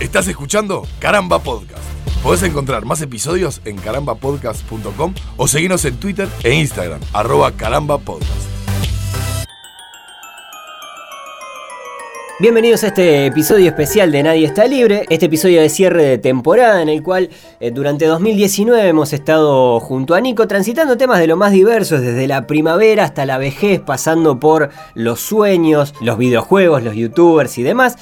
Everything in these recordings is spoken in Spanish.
Estás escuchando Caramba Podcast. Podés encontrar más episodios en carambapodcast.com o seguirnos en Twitter e Instagram, arroba carambapodcast. Bienvenidos a este episodio especial de Nadie está libre, este episodio de cierre de temporada en el cual eh, durante 2019 hemos estado junto a Nico transitando temas de lo más diversos, desde la primavera hasta la vejez, pasando por los sueños, los videojuegos, los youtubers y demás.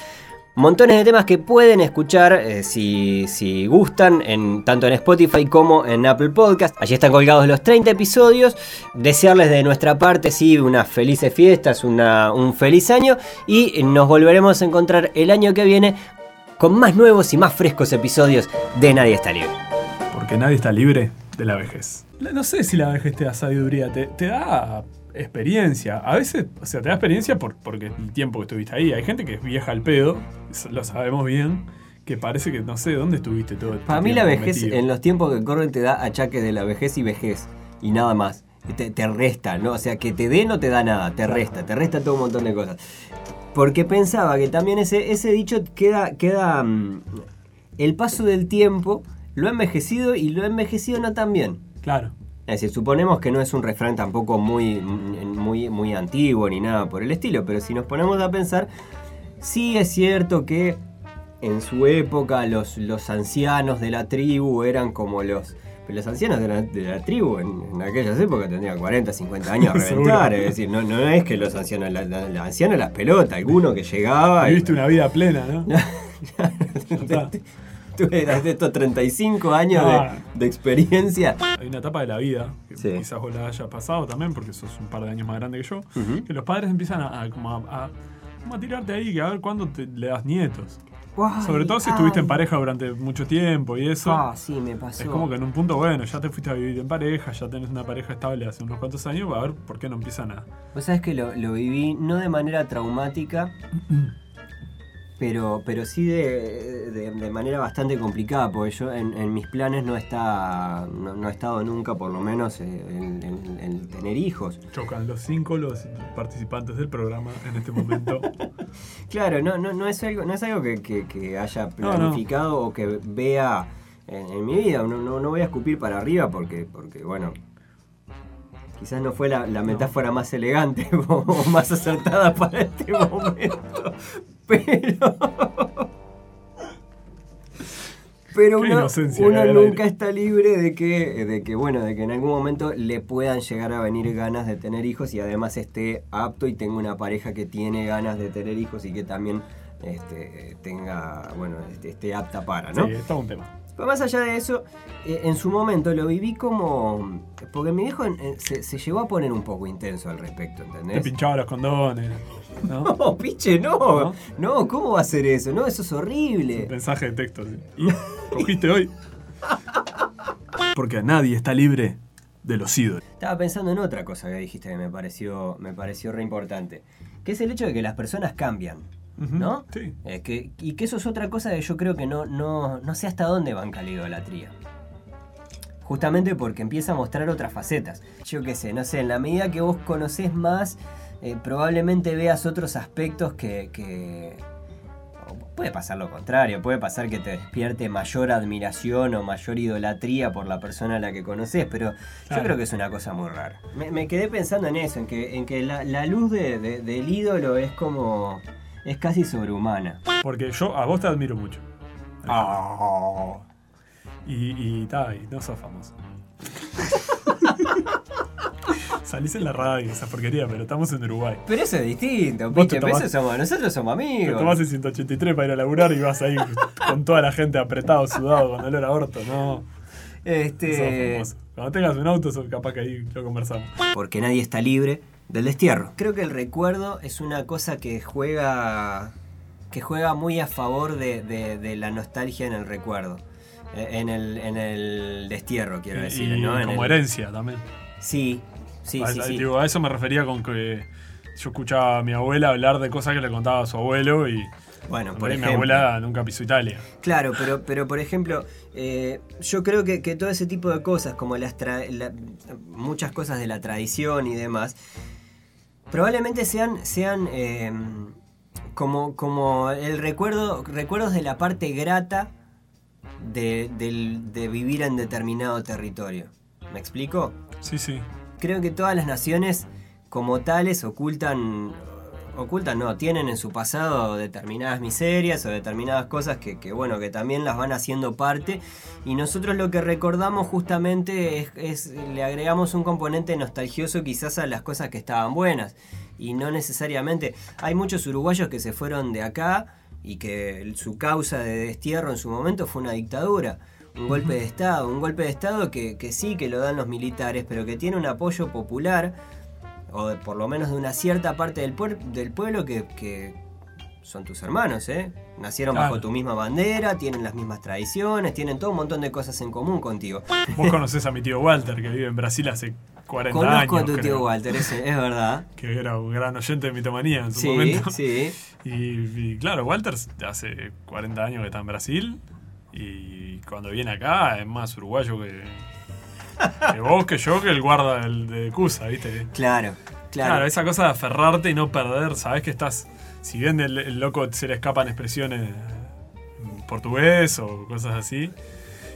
Montones de temas que pueden escuchar eh, si, si, gustan, en, tanto en Spotify como en Apple Podcast. Allí están colgados los 30 episodios. Desearles de nuestra parte, sí, unas felices fiestas, una, un feliz año. Y nos volveremos a encontrar el año que viene con más nuevos y más frescos episodios de Nadie está libre. Porque nadie está libre de la vejez. No sé si la vejez te da sabiduría, te, te da experiencia. A veces, o sea, te da experiencia por, porque el tiempo que estuviste ahí. Hay gente que es vieja al pedo, lo sabemos bien, que parece que no sé dónde estuviste todo el Para mí la vejez en los tiempos que corren te da achaques de la vejez y vejez y nada más. Te, te, resta, ¿no? O sea, que te dé no te da nada, te resta, te resta todo un montón de cosas. Porque pensaba que también ese, ese dicho queda, queda mm, el paso del tiempo, lo ha envejecido y lo ha envejecido no tan bien. Claro. Es decir, suponemos que no es un refrán tampoco muy, muy, muy antiguo ni nada por el estilo, pero si nos ponemos a pensar, sí es cierto que en su época los, los ancianos de la tribu eran como los... Los ancianos de la, de la tribu en, en, aquellas épocas tendrían 40, 50 años a reventar. es decir, no, no, es que los ancianos, la, la, la anciana las pelotas, alguno que llegaba. Viviste y... una vida plena, ¿no? Tuve de estos 35 años de, de, experiencia. Hay una etapa de la vida, que sí. quizás vos la hayas pasado también, porque sos un par de años más grande que yo, uh -huh. que los padres empiezan a, a, como a, a, a tirarte ahí, que a ver cuándo te, le das nietos. Sobre todo si estuviste ay. en pareja durante mucho tiempo y eso. Ah, sí, me pasó. Es como que en un punto, bueno, ya te fuiste a vivir en pareja, ya tenés una pareja estable hace unos cuantos años, a ver por qué no empiezan a. Vos sabés que lo, lo viví no de manera traumática. pero, pero sí de, de, de, manera bastante complicada, porque yo en, en mis planes no está no, no, he estado nunca, por lo menos, en, en, en, tener hijos. Chocan los cinco los participantes del programa en este momento. claro, no, no, no es algo, no es algo que, que, que haya planificado no, o que vea en, mi vida. No, no, voy a escupir para arriba porque, porque bueno, quizás no fue la, la metáfora más elegante o más acertada para este momento. Pero. Pero uno, uno nunca está libre de que, de que, bueno, de que en algún momento le puedan llegar a venir ganas de tener hijos y además esté apto y tenga una pareja que tiene ganas de tener hijos y que también este, tenga, bueno, este, esté apta para, ¿no? Sí, está un tema. Pero más allá de eso, eh, en su momento lo viví como. Porque mi viejo eh, se, se, llegó a poner un poco intenso al respecto, ¿entendés? Te pinchaba los condones. No, no piche, no. no. no. ¿cómo va a ser eso? No, eso es horrible. Es mensaje de texto. ¿sí? ¿Y cogiste hoy? Porque nadie está libre de los ídolos. Estaba pensando en otra cosa que dijiste que me pareció, me pareció re importante. Que es el hecho de que las personas cambian. Uh -huh. ¿No? Sí. Eh, que, y que eso es otra cosa que yo creo que no, no, no sé hasta dónde banca la idolatría. Justamente porque empieza a mostrar otras facetas. Yo qué sé, no sé, en la medida que vos conocés más, eh, probablemente veas otros aspectos que, que, Puede pasar lo contrario, puede pasar que te despierte mayor admiración o mayor idolatría por la persona a la que conoces, pero claro. yo creo que es una cosa muy rara. Me, me, quedé pensando en eso, en que, en que la, la luz de, de, del ídolo es como es casi sobrehumana. Porque yo a vos te admiro mucho. Oh. Y, y, ta, y no sos famoso. Salís en la radio, esa porquería, pero estamos en Uruguay. Pero eso es distinto, piche, tomás, eso somos, nosotros somos amigos. Te tomás el 183 para ir a laburar y vas ahí con toda la gente apretado, sudado, con dolor a orto, no. Este. Cuando tengas un auto, capaz que ahí lo conversamos. Porque nadie está libre del destierro. Creo que el recuerdo es una cosa que juega que juega muy a favor de, de, de la nostalgia en el recuerdo. Eh, en el, en el destierro, quiero decir. Y ¿no? como herencia también. Sí, sí, a, sí, sí. Digo, a eso me refería con que yo escuchaba a mi abuela hablar de cosas que le contaba a su abuelo y. Bueno, por ejemplo, mi abuela nunca pisó Italia. Claro, pero, pero por ejemplo, eh, yo creo que, que, todo ese tipo de cosas, como las la, muchas cosas de la tradición y demás, probablemente sean, sean eh, como, como el recuerdo, recuerdos de la parte grata de, del- de vivir en determinado territorio. ¿Me explico? Sí, sí. Creo que todas las naciones como tales ocultan, ocultan no, tienen en su pasado determinadas miserias o determinadas cosas que, que, bueno, que también las van haciendo parte. Y nosotros lo que recordamos justamente es, es- le agregamos un componente nostalgioso quizás a las cosas que estaban buenas. Y no necesariamente, hay muchos uruguayos que se fueron de acá y que su causa de destierro en su momento fue una dictadura. Un golpe de Estado, un golpe de Estado que, que sí que lo dan los militares, pero que tiene un apoyo popular, o de- por lo menos de una cierta parte del, puer- del pueblo que, que son tus hermanos, ¿eh? Nacieron Claro. bajo tu misma bandera, tienen las mismas tradiciones, tienen todo un montón de cosas en común contigo. Vos conocés a mi tío Walter, que vive en Brasil hace 40 Conozco años. a tu tío Walter, es, es verdad. Que era un gran oyente de mitomanía en su Sí, momento. sí. Y, y claro, Walter hace 40 años que está en Brasil. Y cuando viene acá es más uruguayo que, que vos, que yo, que el guarda del, de Cusa, ¿viste? Claro, Claro. claro. esa cosa de aferrarte y no perder, sabes que estás. Si bien el, el loco se le escapan expresiones en portugués o cosas así.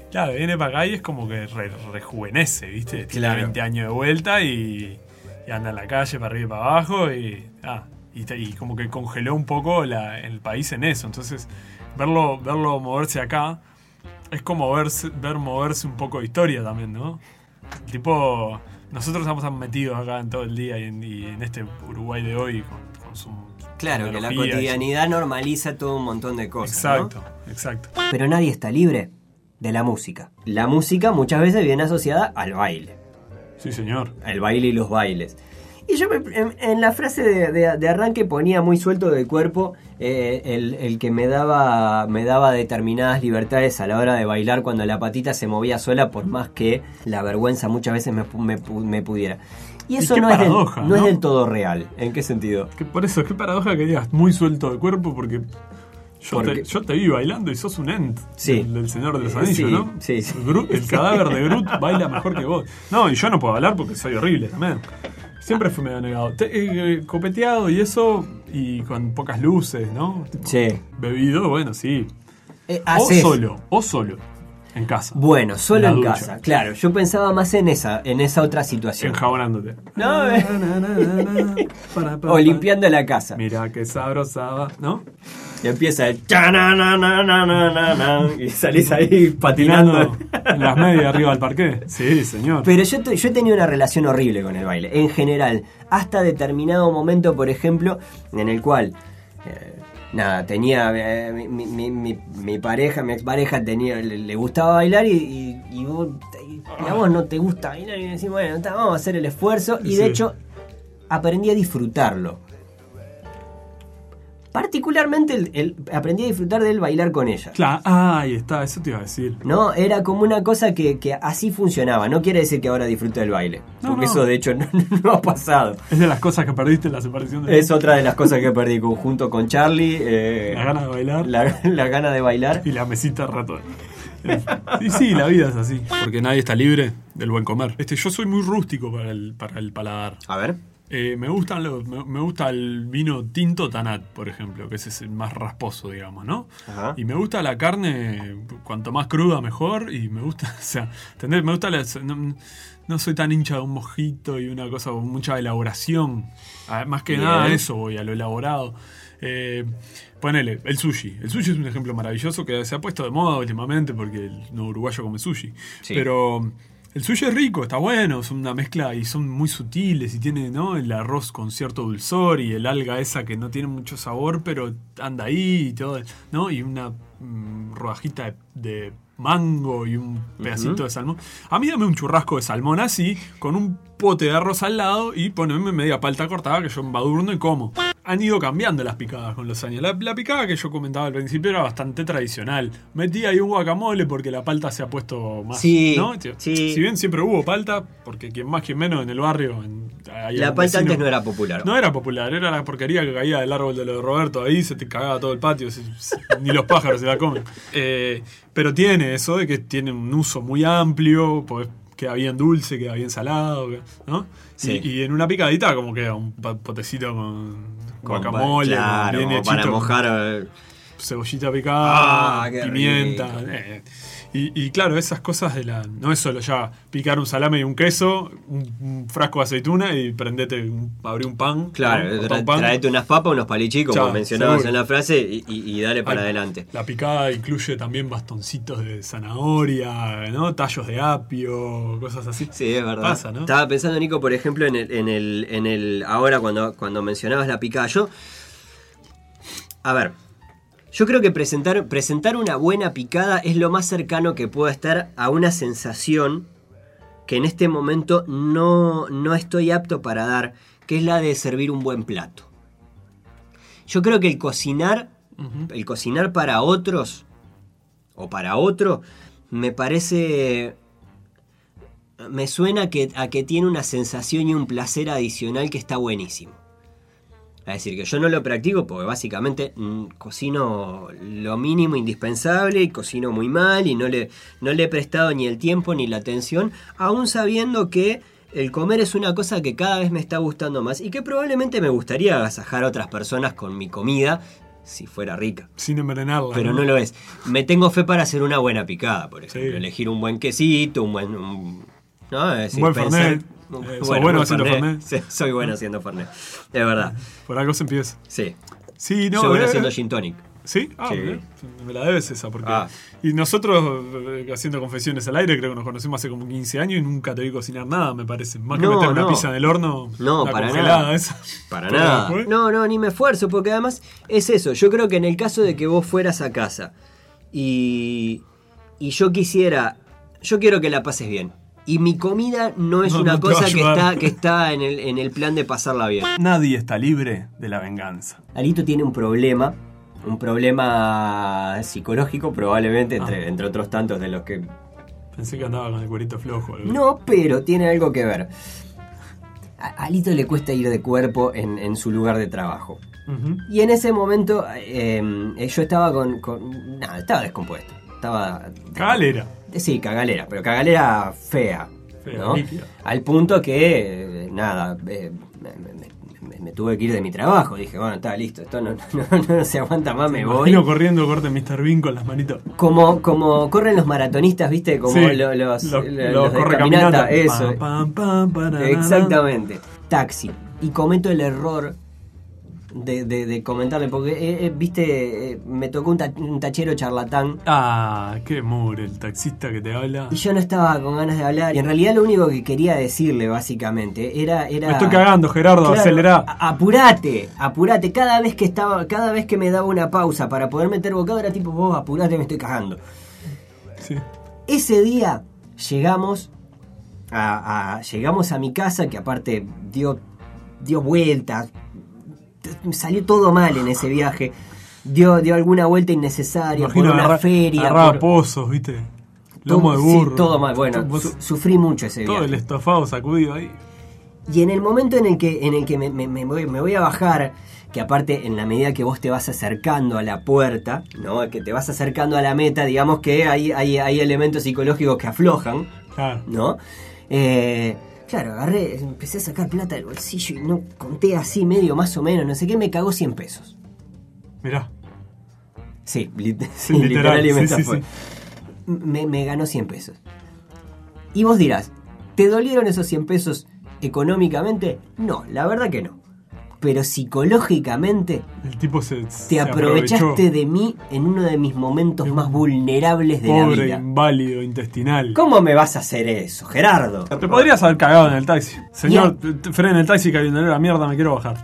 Claro, viene para acá y es como que re- rejuvenece, ¿viste? Tiene Claro. 20 años de vuelta y, y anda en la calle para arriba y para abajo y, ah, y, como que congeló un poco la- el país en eso. Entonces, verlo, verlo moverse acá es como verse- ver moverse un poco de historia también, ¿no? Tipo, nosotros estamos metidos acá en todo el día y en, y en este Uruguay de hoy con, con su Claro, que la y- cotidianidad normaliza todo un montón de cosas. ¿no? Exacto, exacto. Pero nadie está libre de la música. La música muchas veces viene asociada al baile. Sí, señor. El baile y los bailes. Y yo me- en, en la frase de, de- de arranque ponía muy suelto del cuerpo eh, el, el que me daba, me daba determinadas libertades a la hora de bailar cuando la patita se movía sola por más que la vergüenza muchas veces me, me me pudiera. Y eso no, es del, paradoja, no es del todo real. ¿En qué sentido? Que por eso, qué paradoja que digas muy suelto de cuerpo porque yo, Porque- Te, yo te vi bailando y sos un ent Sí. del, del Señor de los Eh, Anillos, sí, ¿no? sí. El, Groot- el cadáver de Groot baila mejor que vos. No, y yo no puedo hablar porque soy horrible también. Siempre fui medio negado. Te- eh, copeteado y eso, y con pocas luces, ¿no? Tipo, Sí. Bebido, bueno, sí. Eh, O solo, o solo, en casa. Bueno, solo en casa, claro. Yo pensaba más en esa, en esa otra situación. Enjabonándote. No, eh. O limpiando la casa. Mira qué sabrosaba, ¿no? Y empieza el y salís ahí patinando. En las medias arriba del parque. Sí, señor. Pero yo, yo he tenido una relación horrible con el baile, en general. Hasta determinado momento, por ejemplo, en el cual. eh, nada, tenía. eh, mi, mi- mi- mi pareja, mi expareja, tenía, le, le gustaba bailar y, y- y vos- y a vos no te gusta bailar. Y decís, bueno, vamos a hacer el esfuerzo. Y de Sí. hecho, aprendí a disfrutarlo. Particularmente el- el- aprendí a disfrutar del bailar con ella. Claro, ah, ahí está, eso te iba a decir. ¿No? Era como una cosa que, que así funcionaba. No quiere decir que ahora disfrute del baile. No, porque no. eso de hecho no, no ha pasado. Es de las cosas que perdiste en la separación de Es otra de las cosas que perdí conjunto con Charlie. eh, la gana de bailar la, la gana de bailar. y la mesita ratón. Y sí, la vida es así. Porque nadie está libre del buen comer. Este, yo soy muy rústico para el, para el paladar. A ver. Eh, me, gustan los, me, me gusta el vino tinto Tanat, por ejemplo, que ese es el más rasposo, digamos, ¿no? Ajá. Y me gusta la carne, cuanto más cruda mejor, y me gusta, o sea, ¿entendés? Me gusta la, no, no soy tan hincha de un mojito y una cosa con mucha elaboración. Ah, Más que Bien. nada a eso voy, a lo elaborado. Eh, ponele, el sushi. El sushi es un ejemplo maravilloso que se ha puesto de moda últimamente porque el no uruguayo come sushi. Sí. Pero el sushi es rico, está bueno, son una mezcla y son muy sutiles y tiene ¿no? el arroz con cierto dulzor y el alga esa que no tiene mucho sabor pero anda ahí y todo, ¿no? Y una mm, rodajita de, de mango y un pedacito de salmón. A mí dame un churrasco de salmón así, con un pote de arroz al lado y poneme media palta cortada que yo embadurno y como. Han ido cambiando las picadas con los años. La, la picada que yo comentaba al principio era bastante tradicional. Metí ahí un guacamole porque la palta se ha puesto más. Sí, ¿no? Sí. Si bien siempre hubo palta, porque quien más, quien menos en el barrio. en- La palta antes no era popular. no era popular, era la porquería que caía del árbol de lo de Roberto ahí, se te cagaba todo el patio, se- se- ni los pájaros se la comen. Eh, pero tiene eso de que tiene un uso muy amplio, pues queda bien dulce, queda bien salado, ¿no? Sí. Y, y en una picadita como queda un potecito con, guacamole, claro, bien para mojar. eh, cebollita picada, Ah, pimienta. eh. Y, y claro, esas cosas de la. No es solo ya picar un salame y un queso, un, un frasco de aceituna y prendete, un, abrí un pan. Claro, tra- pan. traete unas papas, unos palichicos, como Chao, mencionabas seguro. en la frase, y, y- y dale para Ay, adelante. La picada incluye también bastoncitos de zanahoria, ¿no? Tallos de apio, cosas así. Sí, es verdad. Pasa, ¿no? Estaba pensando, Nico, por ejemplo, en el, en el, en el ahora cuando, cuando mencionabas la picada. Yo, a ver, yo creo que presentar, presentar una buena picada es lo más cercano que puedo estar a una sensación que en este momento no, no estoy apto para dar, que es la de servir un buen plato. Yo creo que el cocinar, el cocinar para otros o para otro, me parece me suena que, a que tiene una sensación y un placer adicional que está buenísimo. Es decir, que yo no lo practico porque básicamente mm, cocino lo mínimo indispensable y cocino muy mal y no le, no le he prestado ni el tiempo ni la atención, aún sabiendo que el comer es una cosa que cada vez me está gustando más y que probablemente me gustaría agasajar a otras personas con mi comida si fuera rica Sin envenenarla. pero no lo es. Me tengo fe para hacer una buena picada, por ejemplo. Sí. Elegir un buen quesito, un buen. un- ¿no? Es decir, buen pensar- Fernet. Eh, sos bueno, bueno buen haciendo Fernet. Sí, soy bueno haciendo Fernet. Es verdad. Por algo se empieza. Sí. Sí, no. soy bueno eh, haciendo gin tonic. ¿Sí? Ah, Sí. me la debes esa. Porque... Ah. Y nosotros, eh, haciendo confesiones al aire, creo que nos conocemos hace como 15 años y nunca te vi cocinar nada, me parece. Más que No, meter una pizza en el horno. No, para nada. esa. Para nada. después- No, no, ni me esfuerzo, porque además es eso. Yo creo que en el caso de que vos fueras a casa y, y yo quisiera. Yo quiero que la pases bien. Y mi comida no es No, una no cosa que está, que está en, el, en el plan de pasarla bien. Nadie está libre de la venganza. Alito tiene un problema, un problema psicológico probablemente, entre, Ah. entre otros tantos de los que... Pensé que andaba con el cuerito flojo. algo. No, pero tiene algo que ver. A Alito le cuesta ir de cuerpo en, en su lugar de trabajo. Y en ese momento eh, yo estaba con, con- Nada, estaba descompuesto. Estaba... Cagalera. Sí, cagalera, pero cagalera fea. Fea, ¿no? Al punto que, eh, nada, eh, me, me- me- me tuve que ir de mi trabajo. Dije, bueno, está listo, esto no, no- no se aguanta más, me voy. Imagino corriendo corte Mr. Bean con las manitos. Como, como corren los maratonistas, ¿viste? Como Sí, lo- los, los- lo- los los de correcaminata. caminata, eso. Pam, pam, pam, parará. Exactamente. Taxi. Y cometo el error de, de- de comentarle, porque, eh, eh, viste, eh, me tocó un, ta- un tachero charlatán. Ah, qué mure, el taxista que te habla. Y yo no estaba con ganas de hablar. Y en realidad lo único que quería decirle, básicamente, era... era Me estoy cagando, Gerardo, Claro, acelerá. Apurate, apurate. Cada vez que estaba, cada vez que me daba una pausa para poder meter bocado, era tipo, vos apurate, me estoy cagando. Sí. Ese día llegamos a, a- llegamos a mi casa, que aparte dio, dio vueltas, salió todo mal en ese viaje. Dio, dio alguna vuelta innecesaria por una agarra- feria. agarraba por- pozos, ¿viste? todo- Lomo de sí, burro. todo mal. Bueno, Vos- su- sufrí mucho ese todo viaje. el estofado sacudido ahí. Y en el momento en el que, en el que me, me- me voy, me voy a bajar, que aparte en la medida que vos te vas acercando a la puerta, ¿no? que te vas acercando a la meta, digamos que hay, hay, hay elementos psicológicos que aflojan, Claro. ¿no? Eh, claro, agarré, empecé a sacar plata del bolsillo y no conté así medio más o menos, no sé qué, me cagó 100 pesos. Mirá. Sí, lit- sí, literal, literal y sí, metafórico. sí, Me, me ganó 100 pesos. Y vos dirás, ¿te dolieron esos 100 pesos económicamente? No, la verdad que no. Pero psicológicamente El tipo se. te aprovechaste de mí en uno de mis momentos más vulnerables de la Pobre, vida. inválido, intestinal. ¿Cómo me vas a hacer eso, Gerardo? Te podrías haber cagado en el taxi. Señor, frena el taxi que hay una la mierda, me quiero bajar.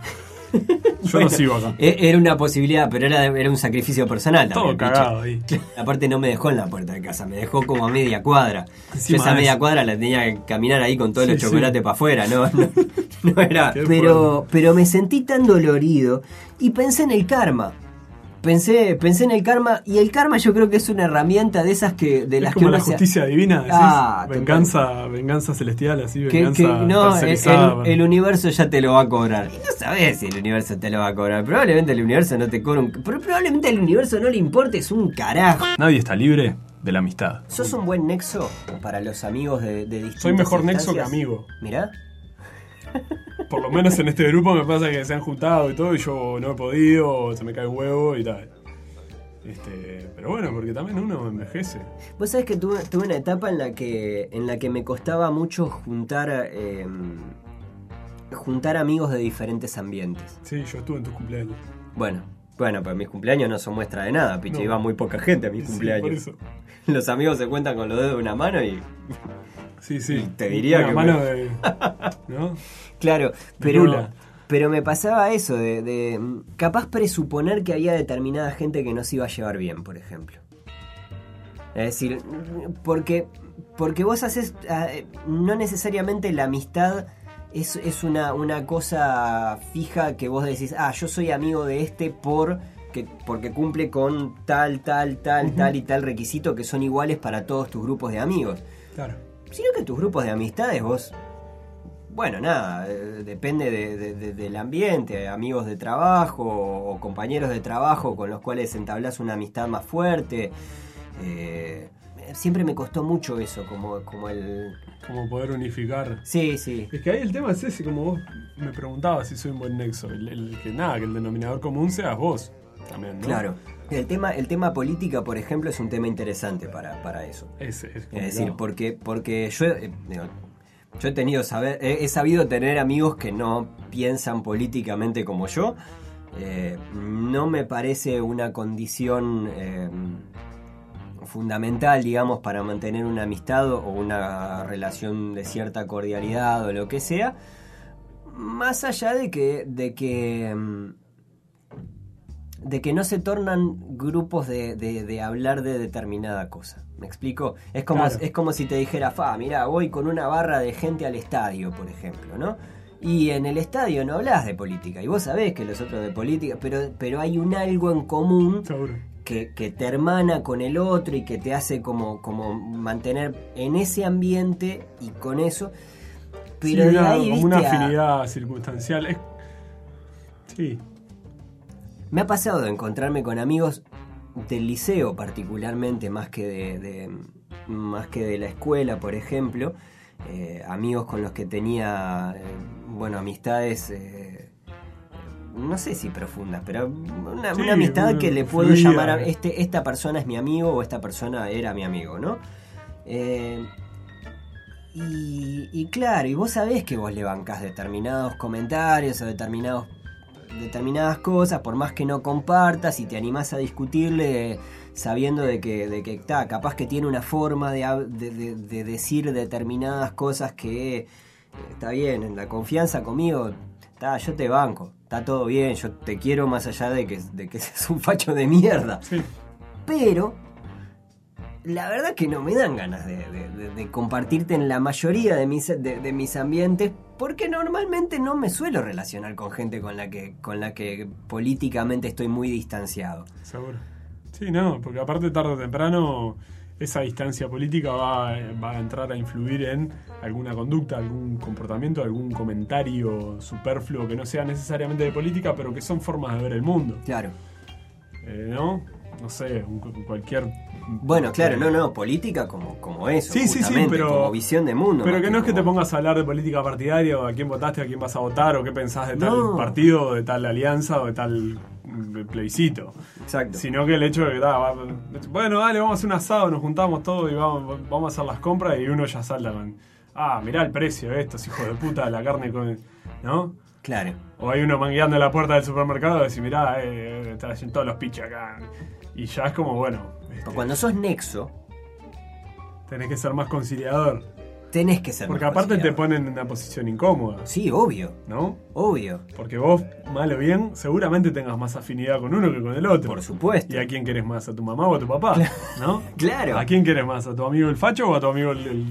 Yo Bueno, no sigo acá. e- Era una posibilidad, pero era, era un sacrificio personal Todo también. cagado piche. ahí. Aparte no me dejó en la puerta de casa, me dejó como a media cuadra. Yo esa media cuadra la tenía que caminar ahí con todos Sí, los chocolates sí. para afuera, no, no, no era. Pero, pero me sentí tan dolorido y pensé en el karma. Pensé, pensé en el karma y el karma yo creo que es una herramienta de esas que de Es las que como uno la se- justicia divina, decís. Ah, venganza, venganza celestial, así, que, venganza que no, el, el- el universo ya te lo va a cobrar. Y no sabes si el universo te lo va a cobrar. Probablemente el universo no te cobra un... Pero probablemente al universo no le importe, es un carajo. Nadie está libre de la amistad. ¿Sos un buen nexo para los amigos de, de distintas Soy mejor nexo que amigo. Mirá. Por lo menos en este grupo me pasa que se han juntado y todo, y yo no he podido, se me cae el huevo y tal. Este, pero bueno, porque también uno envejece. Vos sabés que tuve, tuve una etapa en la que, en la que me costaba mucho juntar, eh, juntar amigos de diferentes ambientes. Sí, yo estuve en tus cumpleaños. Bueno, bueno, pero mis cumpleaños no son muestra de nada, piche, No. iba muy poca gente a mis Sí, cumpleaños. por eso. Los amigos se cuentan con los dedos de una mano y. Sí, sí. Te diría Una que mano me- de. ¿No? Claro, pero. Lula. Pero me pasaba eso, de, de, capaz presuponer que había determinada gente que no se iba a llevar bien, por ejemplo. Es decir, porque, porque vos haces, ah, no necesariamente la amistad es, es una, una cosa fija que vos decís, ah, yo soy amigo de este por que, porque cumple con tal, tal, tal, tal y tal requisito que son iguales para todos tus grupos de amigos. Claro. Sino que tus grupos de amistades vos... Bueno, nada, eh, depende de- de- de- del ambiente, amigos de trabajo o compañeros de trabajo con los cuales entablás una amistad más fuerte. Eh, siempre me costó mucho eso, como, como el... Como poder unificar. Sí, sí. Es que ahí el tema es ese, como vos me preguntabas si soy un buen nexo. El, el que nada, que el denominador común seas vos también, ¿no? Claro. El tema, el tema política, por ejemplo, es un tema interesante para, para eso. Es, decir, porque, porque yo, eh, digo, yo he tenido saber, he, he sabido tener amigos que no piensan políticamente como yo. Eh, no me parece una condición eh, fundamental, digamos, para mantener una amistad o una relación de cierta cordialidad o lo que sea. Más allá de que, de que, mm, de que no se tornan grupos de, de- de hablar de determinada cosa. ¿Me explico? Es como, Claro. es como si te dijera, fa, mira, voy con una barra de gente al estadio, por ejemplo, ¿no? Y en el estadio no hablas de política, y vos sabés que los otros de política, pero, pero hay un algo en común Seguro. que, que te hermana con el otro y que te hace como, como mantener en ese ambiente y con eso. Pero Sí, de una- ahí, como una a- afinidad circunstancial. Es- Sí, Me ha pasado de encontrarme con amigos del liceo particularmente, más que de, de- más que de la escuela, por ejemplo. Eh, amigos con los que tenía, eh, bueno, amistades, eh, no sé si profundas, pero una, Sí, una amistad una que le puedo llamar a este, esta persona es mi amigo o esta persona era mi amigo, ¿no? Y, y claro, y vos sabés que vos le bancás determinados comentarios o determinados determinadas cosas, por más que no compartas y te animás a discutirle sabiendo de que, de que está, capaz que tiene una forma de, hab- de- de- de decir determinadas cosas que eh, está bien, en la confianza conmigo, está, yo te banco, está todo bien, yo te quiero más allá de que, de que seas un facho de mierda. sí. Pero la verdad que no me dan ganas de, de- de- de compartirte en la mayoría de mis, de, de mis ambientes, porque normalmente no me suelo relacionar con gente con la que, con la que políticamente estoy muy distanciado. Seguro. Sí, no, porque aparte tarde o temprano esa distancia política va, va a entrar a influir en alguna conducta, algún comportamiento, algún comentario superfluo que no sea necesariamente de política, pero que son formas de ver el mundo. Claro. Eh, ¿No? No sé, un- cualquier... Bueno, claro, no, no, política como, como eso, Sí, sí, sí, pero- como visión de mundo. Pero que no es que te pongas a hablar de política partidaria o a quién votaste, a quién vas a votar o qué pensás de tal No. partido o de tal alianza o de tal plebiscito. Exacto. Sino que el hecho de que, da, bueno, dale, vamos a hacer un asado, nos juntamos todos y vamos, vamos a hacer las compras y uno ya salta con, ah, mirá el precio de estos hijos de puta, la carne con, ¿no? Claro. O hay uno mangueando en la puerta del supermercado y decís, mirá, eh, están haciendo todos los piches acá. Y ya es como, bueno, este, Cuando sos nexo, tenés que ser más conciliador. tenés que ser Porque más aparte te ponen en una posición incómoda, Sí, obvio, ¿no? obvio. Porque vos, mal o bien, seguramente tengas más afinidad con uno que con el otro. Por supuesto. ¿Y a quién querés más? ¿A tu mamá o a tu papá? ¿No? Claro. ¿A quién querés más? ¿A tu amigo el facho o a tu amigo el, el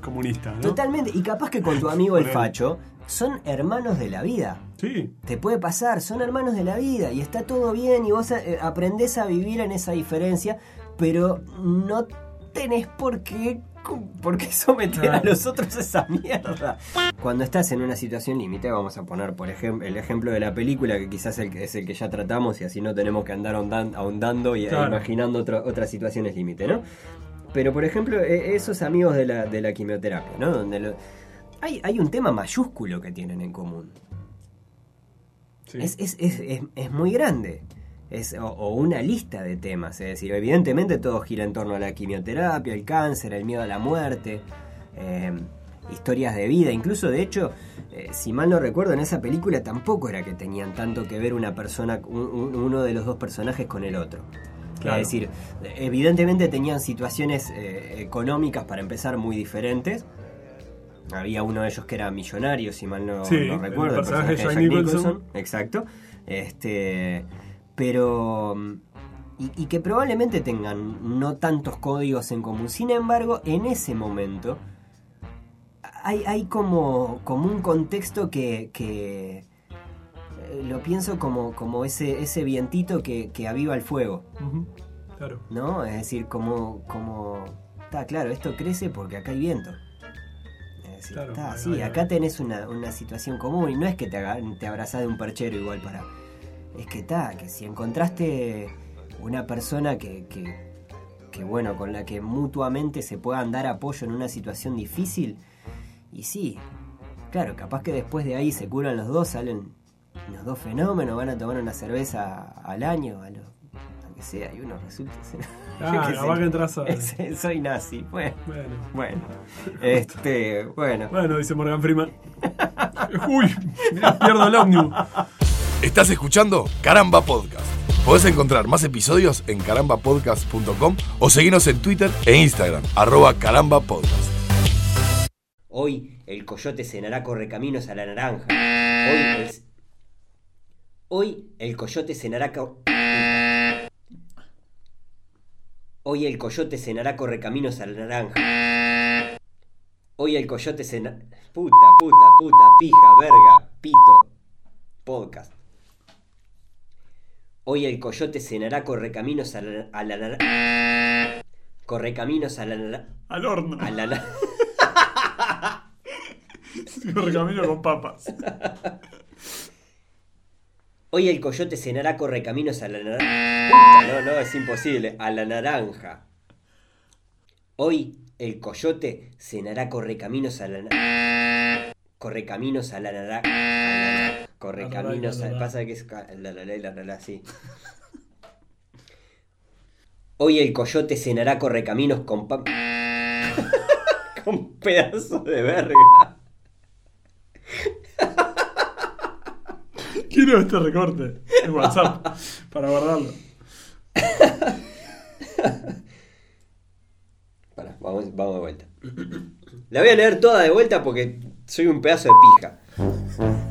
comunista? ¿no? Totalmente. Y capaz que con tu amigo el facho son hermanos de la vida. Sí, Te puede pasar, son hermanos de la vida y está todo bien y vos eh, aprendés a vivir en esa diferencia, pero no tenés por qué, por qué someter a los otros a esa mierda. Cuando estás en una situación límite, vamos a poner por ejemplo el ejemplo de la película, que quizás el es el que ya tratamos y así no tenemos que andar ahondan- ahondando y e Claro. imaginando otro- otras situaciones límite, ¿no? Pero por ejemplo, e- esos amigos de la, de la quimioterapia, ¿no? Donde lo- hay, hay un tema mayúsculo que tienen en común. Sí. Es, es- es- es- es muy grande. Es, o, o una lista de temas. Es decir, evidentemente todo gira en torno a la quimioterapia, el cáncer, el miedo a la muerte, eh, historias de vida. Incluso, de hecho, eh, si mal no recuerdo, en esa película tampoco era que tenían tanto que ver una persona, un- un- uno de los dos personajes con el otro. Claro. Es decir, evidentemente tenían situaciones eh, económicas para empezar muy diferentes. Había uno de ellos que era millonario, si mal no, Sí, no el recuerdo. personaje de Jack Nicholson. Exacto. Este, pero. Y, y que probablemente tengan no tantos códigos en común. Sin embargo, en ese momento. Hay, hay como, como un contexto que. que, eh, lo pienso como, como ese, ese vientito que, que aviva el fuego. Claro. ¿no? Es decir, como, como, está claro, esto crece porque acá hay viento. Es decir, Claro, está, ahí sí, acá tenés una, una situación común y no es que te, haga- te abrazás de un perchero igual para... Es que está, que si encontraste una persona que, que, que, bueno, con la que mutuamente se puedan dar apoyo en una situación difícil, y sí, claro, capaz que después de ahí se curan los dos, salen los dos fenómenos, van a tomar una cerveza al año, a lo, a que sea, y uno resulta ser... Ah, capaz que entras a- soy nazi, bueno, Bueno. bueno, este, bueno. Bueno, dice Morgan Freeman. Uy, mirá, pierdo el ómnibus. Estás escuchando Caramba Podcast. Podés encontrar más episodios en carambapodcast.com o seguirnos en Twitter e Instagram, arroba carambapodcast. Hoy el coyote cenará correcaminos a la naranja. Hoy el... Hoy el coyote cenará... Hoy el coyote cenará correcaminos a la naranja. Hoy el coyote cenará... Puta, puta, puta, pija, verga, pito. Podcast. Hoy el coyote cenará correcaminos a la, a la naranja. Correcaminos a la naranja. Al horno. A la na- Correcamino con papas. Hoy el coyote cenará correcaminos a la naranja. No, no, es imposible. A la naranja. Hoy el coyote cenará correcaminos a la naranja. Correcaminos a la naranja. Correcaminos a... Pasa que es... La, la, la, la, la, la, sí. Hoy el coyote cenará correcaminos con pa... con pedazos de verga. Quiero este recorte en WhatsApp para guardarlo. Pará, vamos, vamos de vuelta. La voy a leer toda de vuelta porque soy un pedazo de pija.